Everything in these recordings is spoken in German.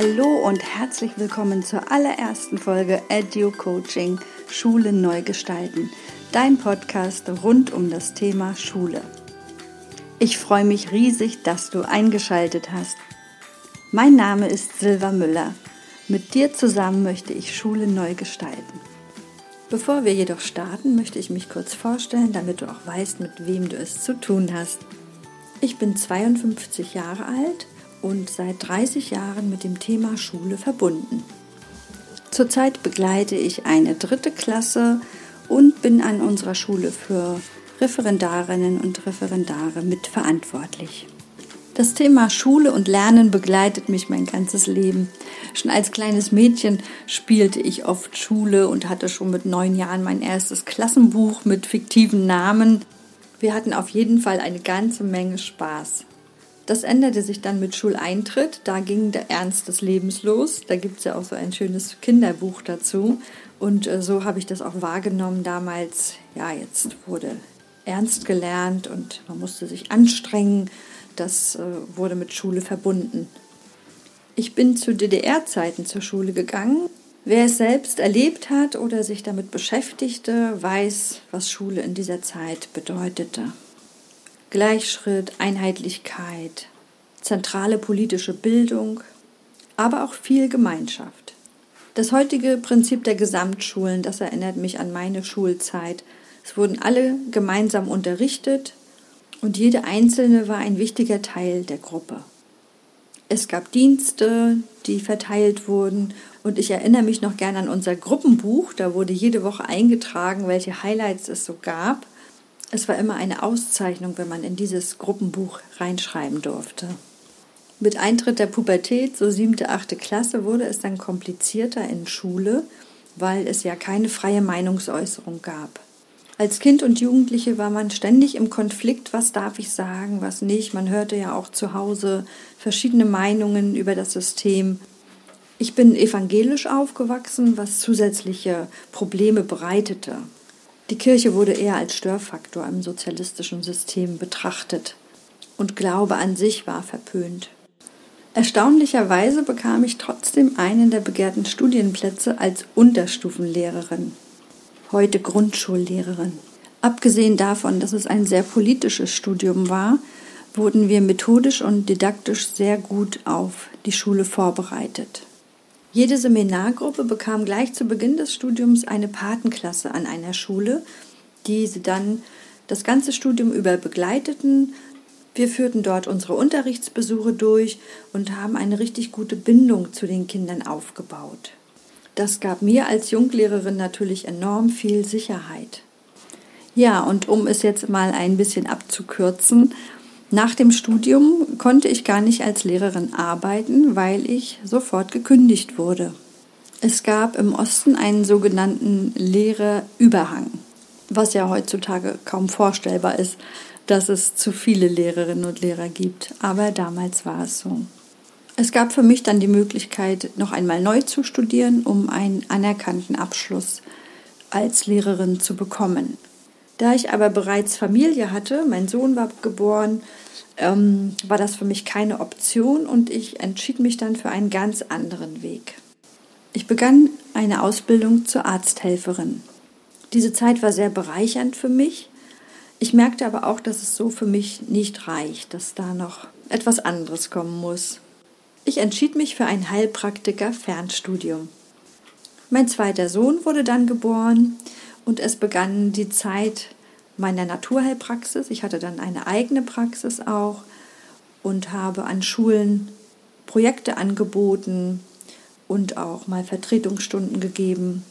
Hallo und herzlich willkommen zur allerersten Folge Edu Coaching Schule neu gestalten, dein Podcast rund um das Thema Schule. Ich freue mich riesig, dass du eingeschaltet hast. Mein Name ist Silva Müller. Mit dir zusammen möchte ich Schule neu gestalten. Bevor wir jedoch starten, möchte ich mich kurz vorstellen, damit du auch weißt, mit wem du es zu tun hast. Ich bin 52 Jahre alt und seit 30 Jahren mit dem Thema Schule verbunden. Zurzeit begleite ich eine dritte Klasse und bin an unserer Schule für Referendarinnen und Referendare mitverantwortlich. Das Thema Schule und Lernen begleitet mich mein ganzes Leben. Schon als kleines Mädchen spielte ich oft Schule und hatte schon mit neun Jahren mein erstes Klassenbuch mit fiktiven Namen. Wir hatten auf jeden Fall eine ganze Menge Spaß. Das änderte sich dann mit Schuleintritt. Da ging der Ernst des Lebens los. Da gibt es ja auch so ein schönes Kinderbuch dazu. Und äh, so habe ich das auch wahrgenommen damals. Ja, jetzt wurde ernst gelernt und man musste sich anstrengen. Das äh, wurde mit Schule verbunden. Ich bin zu DDR-Zeiten zur Schule gegangen. Wer es selbst erlebt hat oder sich damit beschäftigte, weiß, was Schule in dieser Zeit bedeutete. Gleichschritt, Einheitlichkeit, zentrale politische Bildung, aber auch viel Gemeinschaft. Das heutige Prinzip der Gesamtschulen, das erinnert mich an meine Schulzeit. Es wurden alle gemeinsam unterrichtet und jede einzelne war ein wichtiger Teil der Gruppe. Es gab Dienste, die verteilt wurden und ich erinnere mich noch gerne an unser Gruppenbuch. Da wurde jede Woche eingetragen, welche Highlights es so gab. Es war immer eine Auszeichnung, wenn man in dieses Gruppenbuch reinschreiben durfte. Mit Eintritt der Pubertät, so siebte, achte Klasse, wurde es dann komplizierter in Schule, weil es ja keine freie Meinungsäußerung gab. Als Kind und Jugendliche war man ständig im Konflikt, was darf ich sagen, was nicht. Man hörte ja auch zu Hause verschiedene Meinungen über das System. Ich bin evangelisch aufgewachsen, was zusätzliche Probleme bereitete. Die Kirche wurde eher als Störfaktor im sozialistischen System betrachtet und Glaube an sich war verpönt. Erstaunlicherweise bekam ich trotzdem einen der begehrten Studienplätze als Unterstufenlehrerin, heute Grundschullehrerin. Abgesehen davon, dass es ein sehr politisches Studium war, wurden wir methodisch und didaktisch sehr gut auf die Schule vorbereitet. Jede Seminargruppe bekam gleich zu Beginn des Studiums eine Patenklasse an einer Schule, die sie dann das ganze Studium über begleiteten. Wir führten dort unsere Unterrichtsbesuche durch und haben eine richtig gute Bindung zu den Kindern aufgebaut. Das gab mir als Junglehrerin natürlich enorm viel Sicherheit. Ja, und um es jetzt mal ein bisschen abzukürzen, nach dem Studium konnte ich gar nicht als Lehrerin arbeiten, weil ich sofort gekündigt wurde. Es gab im Osten einen sogenannten Lehrerüberhang, was ja heutzutage kaum vorstellbar ist, dass es zu viele Lehrerinnen und Lehrer gibt. Aber damals war es so. Es gab für mich dann die Möglichkeit, noch einmal neu zu studieren, um einen anerkannten Abschluss als Lehrerin zu bekommen. Da ich aber bereits Familie hatte, mein Sohn war geboren, ähm, war das für mich keine Option und ich entschied mich dann für einen ganz anderen Weg. Ich begann eine Ausbildung zur Arzthelferin. Diese Zeit war sehr bereichernd für mich. Ich merkte aber auch, dass es so für mich nicht reicht, dass da noch etwas anderes kommen muss. Ich entschied mich für ein Heilpraktiker-Fernstudium. Mein zweiter Sohn wurde dann geboren und es begann die Zeit meiner Naturheilpraxis. Ich hatte dann eine eigene Praxis auch und habe an Schulen Projekte angeboten und auch mal Vertretungsstunden gegeben.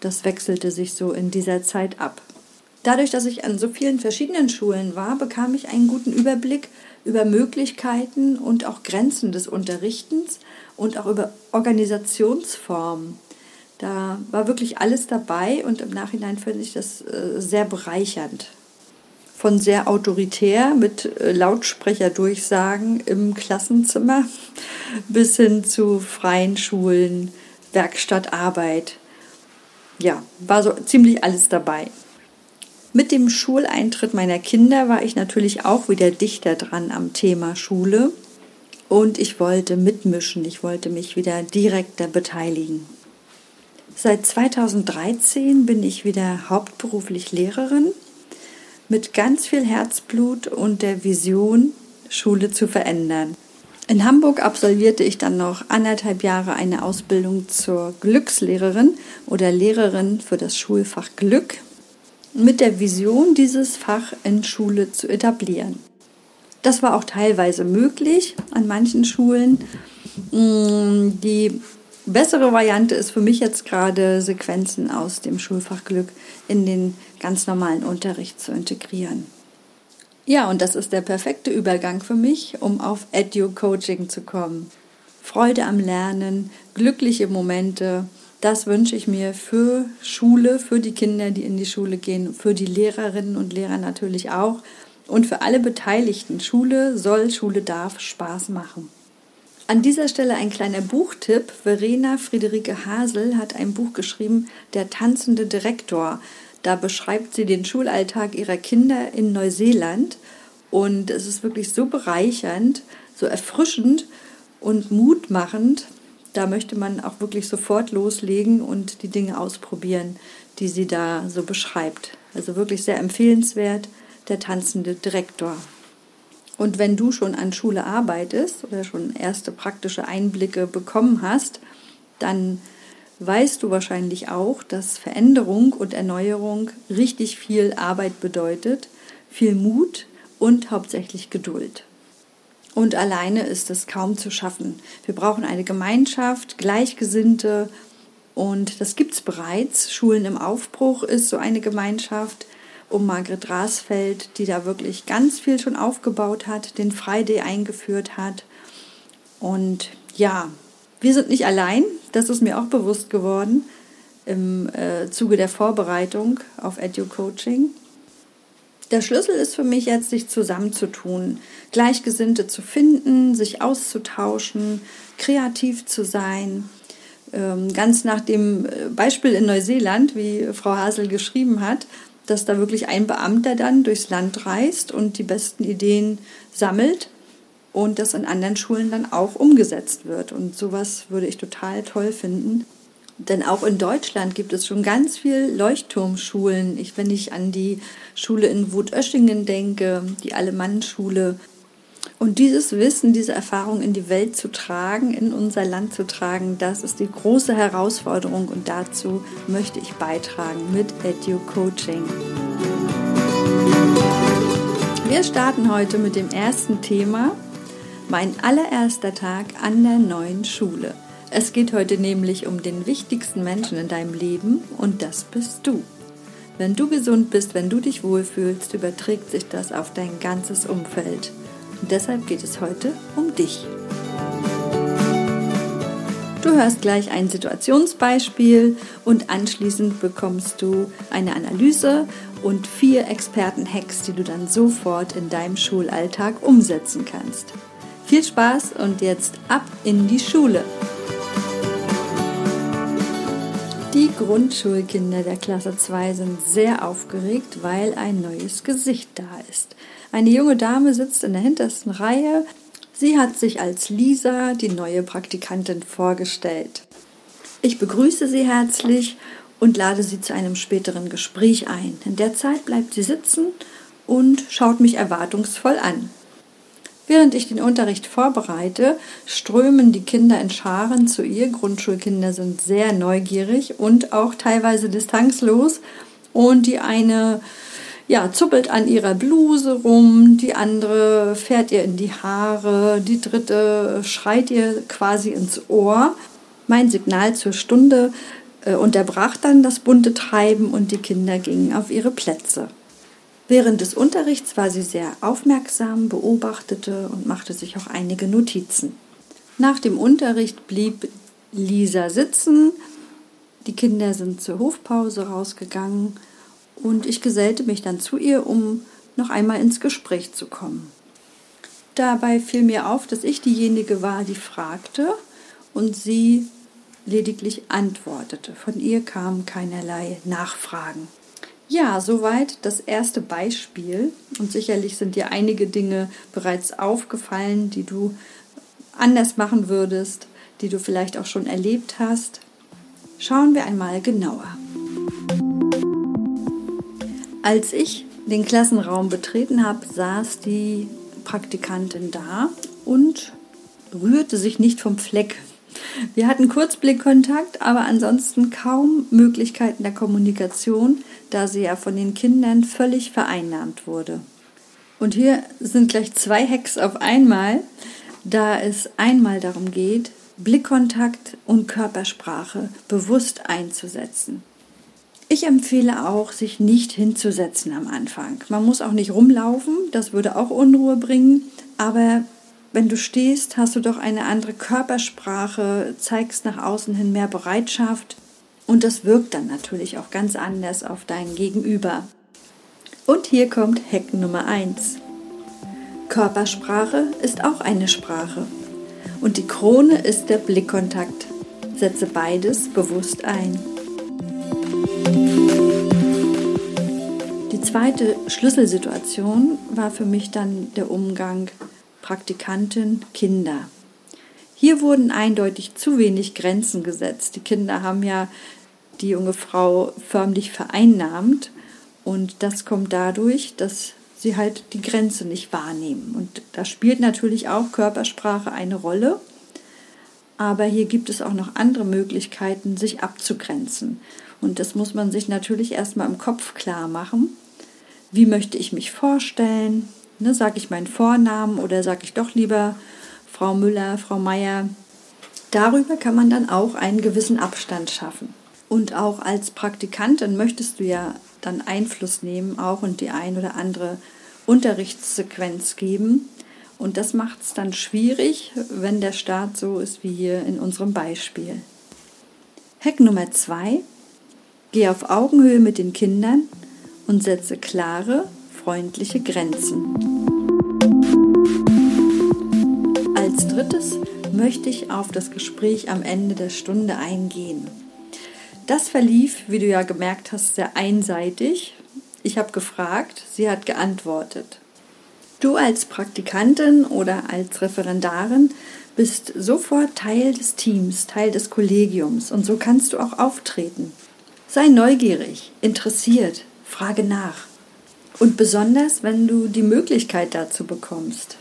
Das wechselte sich so in dieser Zeit ab. Dadurch, dass ich an so vielen verschiedenen Schulen war, bekam ich einen guten Überblick über Möglichkeiten und auch Grenzen des Unterrichtens und auch über Organisationsformen. Da war wirklich alles dabei und im Nachhinein finde ich das äh, sehr bereichernd. Von sehr autoritär mit äh, Lautsprecherdurchsagen im Klassenzimmer bis hin zu freien Schulen, Werkstattarbeit. Ja, war so ziemlich alles dabei. Mit dem Schuleintritt meiner Kinder war ich natürlich auch wieder dichter dran am Thema Schule und ich wollte mitmischen, ich wollte mich wieder direkter beteiligen. Seit 2013 bin ich wieder hauptberuflich Lehrerin mit ganz viel Herzblut und der Vision, Schule zu verändern. In Hamburg absolvierte ich dann noch anderthalb Jahre eine Ausbildung zur Glückslehrerin oder Lehrerin für das Schulfach Glück mit der Vision, dieses Fach in Schule zu etablieren. Das war auch teilweise möglich an manchen Schulen. Mm, die bessere Variante ist für mich jetzt gerade, Sequenzen aus dem Schulfach Glück in den ganz normalen Unterricht zu integrieren. Ja, und das ist der perfekte Übergang für mich, um auf Edu-Coaching zu kommen. Freude am Lernen, glückliche Momente, das wünsche ich mir für Schule, für die Kinder, die in die Schule gehen, für die Lehrerinnen und Lehrer natürlich auch und für alle Beteiligten. Schule soll, Schule darf Spaß machen. An dieser Stelle ein kleiner Buchtipp. Verena Friederike Hasel hat ein Buch geschrieben, Der tanzende Direktor. Da beschreibt sie den Schulalltag ihrer Kinder in Neuseeland und es ist wirklich so bereichernd, so erfrischend und mutmachend. Da möchte man auch wirklich sofort loslegen und die Dinge ausprobieren, die sie da so beschreibt. Also wirklich sehr empfehlenswert der tanzende Direktor. Und wenn du schon an Schule arbeitest oder schon erste praktische Einblicke bekommen hast, dann weißt du wahrscheinlich auch, dass Veränderung und Erneuerung richtig viel Arbeit bedeutet, viel Mut und hauptsächlich Geduld. Und alleine ist es kaum zu schaffen. Wir brauchen eine Gemeinschaft, Gleichgesinnte und das gibt es bereits. Schulen im Aufbruch ist so eine Gemeinschaft, um Margret Rasfeld, die da wirklich ganz viel schon aufgebaut hat, den Friday eingeführt hat. Und ja, wir sind nicht allein, das ist mir auch bewusst geworden im äh, Zuge der Vorbereitung auf Edu-Coaching. Der Schlüssel ist für mich jetzt, sich zusammenzutun, Gleichgesinnte zu finden, sich auszutauschen, kreativ zu sein. Ähm, ganz nach dem äh, Beispiel in Neuseeland, wie Frau Hasel geschrieben hat, dass da wirklich ein Beamter dann durchs Land reist und die besten Ideen sammelt und das in anderen Schulen dann auch umgesetzt wird. Und sowas würde ich total toll finden. Denn auch in Deutschland gibt es schon ganz viel Leuchtturmschulen. Ich, wenn ich an die Schule in Wutöschingen denke, die Alemannenschule, und dieses Wissen, diese Erfahrung in die Welt zu tragen, in unser Land zu tragen, das ist die große Herausforderung und dazu möchte ich beitragen mit Edu Coaching. Wir starten heute mit dem ersten Thema, mein allererster Tag an der neuen Schule. Es geht heute nämlich um den wichtigsten Menschen in deinem Leben und das bist du. Wenn du gesund bist, wenn du dich wohlfühlst, überträgt sich das auf dein ganzes Umfeld. Und deshalb geht es heute um dich. Du hörst gleich ein Situationsbeispiel und anschließend bekommst du eine Analyse und vier Experten-Hacks, die du dann sofort in deinem Schulalltag umsetzen kannst. Viel Spaß und jetzt ab in die Schule. Grundschulkinder der Klasse 2 sind sehr aufgeregt, weil ein neues Gesicht da ist. Eine junge Dame sitzt in der hintersten Reihe. Sie hat sich als Lisa, die neue Praktikantin, vorgestellt. Ich begrüße sie herzlich und lade sie zu einem späteren Gespräch ein. In der Zeit bleibt sie sitzen und schaut mich erwartungsvoll an. Während ich den Unterricht vorbereite, strömen die Kinder in Scharen zu ihr. Grundschulkinder sind sehr neugierig und auch teilweise distanzlos. Und die eine ja, zuppelt an ihrer Bluse rum, die andere fährt ihr in die Haare, die dritte schreit ihr quasi ins Ohr. Mein Signal zur Stunde äh, unterbrach dann das bunte Treiben und die Kinder gingen auf ihre Plätze. Während des Unterrichts war sie sehr aufmerksam, beobachtete und machte sich auch einige Notizen. Nach dem Unterricht blieb Lisa sitzen, die Kinder sind zur Hofpause rausgegangen und ich gesellte mich dann zu ihr, um noch einmal ins Gespräch zu kommen. Dabei fiel mir auf, dass ich diejenige war, die fragte und sie lediglich antwortete. Von ihr kamen keinerlei Nachfragen. Ja, soweit das erste Beispiel. Und sicherlich sind dir einige Dinge bereits aufgefallen, die du anders machen würdest, die du vielleicht auch schon erlebt hast. Schauen wir einmal genauer. Als ich den Klassenraum betreten habe, saß die Praktikantin da und rührte sich nicht vom Fleck. Wir hatten Kurzblickkontakt, aber ansonsten kaum Möglichkeiten der Kommunikation, da sie ja von den Kindern völlig vereinnahmt wurde. Und hier sind gleich zwei Hacks auf einmal, da es einmal darum geht, Blickkontakt und Körpersprache bewusst einzusetzen. Ich empfehle auch, sich nicht hinzusetzen am Anfang. Man muss auch nicht rumlaufen, das würde auch Unruhe bringen, aber wenn du stehst, hast du doch eine andere Körpersprache, zeigst nach außen hin mehr Bereitschaft und das wirkt dann natürlich auch ganz anders auf dein Gegenüber. Und hier kommt Hack Nummer 1. Körpersprache ist auch eine Sprache. Und die Krone ist der Blickkontakt. Setze beides bewusst ein. Die zweite Schlüsselsituation war für mich dann der Umgang Praktikantin Kinder. Hier wurden eindeutig zu wenig Grenzen gesetzt. Die Kinder haben ja die junge Frau förmlich vereinnahmt und das kommt dadurch, dass sie halt die Grenze nicht wahrnehmen. Und da spielt natürlich auch Körpersprache eine Rolle. Aber hier gibt es auch noch andere Möglichkeiten, sich abzugrenzen. Und das muss man sich natürlich erstmal im Kopf klar machen. Wie möchte ich mich vorstellen? Ne, sage ich meinen Vornamen oder sage ich doch lieber Frau Müller, Frau Meier? Darüber kann man dann auch einen gewissen Abstand schaffen. Und auch als Praktikantin möchtest du ja dann Einfluss nehmen auch und die ein oder andere Unterrichtssequenz geben. Und das macht es dann schwierig, wenn der Start so ist wie hier in unserem Beispiel. Hack Nummer zwei: Geh auf Augenhöhe mit den Kindern und setze klare, freundliche Grenzen. Möchte ich auf das Gespräch am Ende der Stunde eingehen. Das verlief, wie du ja gemerkt hast, sehr einseitig. Ich habe gefragt, sie hat geantwortet. Du als Praktikantin oder als Referendarin bist sofort Teil des Teams, Teil des Kollegiums und so kannst du auch auftreten. Sei neugierig, interessiert, frage nach. Und besonders, wenn du die Möglichkeit dazu bekommst.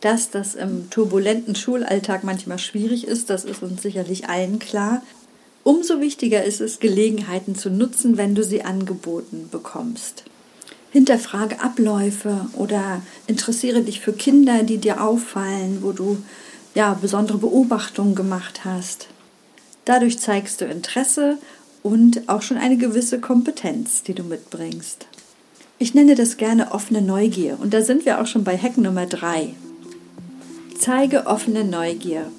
Dass das im turbulenten Schulalltag manchmal schwierig ist, das ist uns sicherlich allen klar. Umso wichtiger ist es, Gelegenheiten zu nutzen, wenn du sie angeboten bekommst. Hinterfrage Abläufe oder interessiere dich für Kinder, die dir auffallen, wo du ja besondere Beobachtungen gemacht hast. Dadurch zeigst du Interesse und auch schon eine gewisse Kompetenz, die du mitbringst. Ich nenne das gerne offene Neugier und da sind wir auch schon bei Hack Nummer 3. Zeige offene Neugier.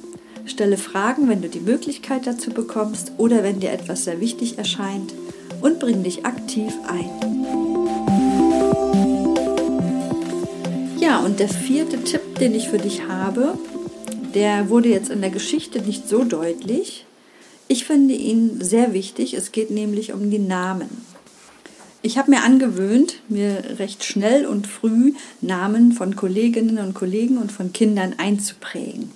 Stelle Fragen, wenn du die Möglichkeit dazu bekommst oder wenn dir etwas sehr wichtig erscheint und bring dich aktiv ein. Ja, und der vierte Tipp, den ich für dich habe, der wurde jetzt in der Geschichte nicht so deutlich. Ich finde ihn sehr wichtig. Es geht nämlich um die Namen. Ich habe mir angewöhnt, mir recht schnell und früh Namen von Kolleginnen und Kollegen und von Kindern einzuprägen.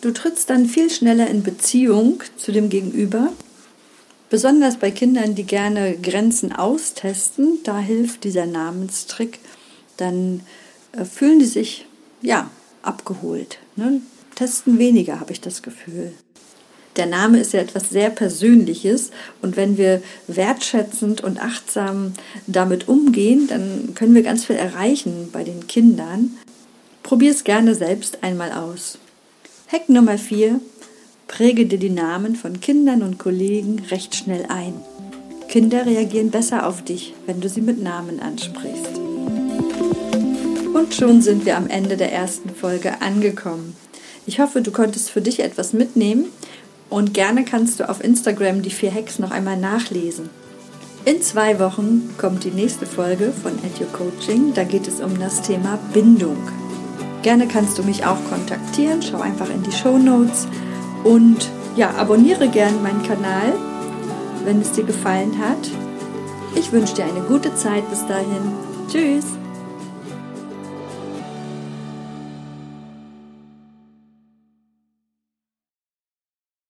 Du trittst dann viel schneller in Beziehung zu dem Gegenüber. Besonders bei Kindern, die gerne Grenzen austesten, da hilft dieser Namenstrick. Dann äh, fühlen die sich ja abgeholt. Ne? Testen weniger, habe ich das Gefühl. Der Name ist ja etwas sehr Persönliches und wenn wir wertschätzend und achtsam damit umgehen, dann können wir ganz viel erreichen bei den Kindern. Probier es gerne selbst einmal aus. Hack Nummer 4. Präge dir die Namen von Kindern und Kollegen recht schnell ein. Kinder reagieren besser auf dich, wenn du sie mit Namen ansprichst. Und schon sind wir am Ende der ersten Folge angekommen. Ich hoffe, du konntest für dich etwas mitnehmen und gerne kannst du auf Instagram die vier Hacks noch einmal nachlesen. In zwei Wochen kommt die nächste Folge von Edu Coaching. Da geht es um das Thema Bindung. Gerne kannst du mich auch kontaktieren. Schau einfach in die Show Notes und ja, abonniere gerne meinen Kanal, wenn es dir gefallen hat. Ich wünsche dir eine gute Zeit bis dahin. Tschüss!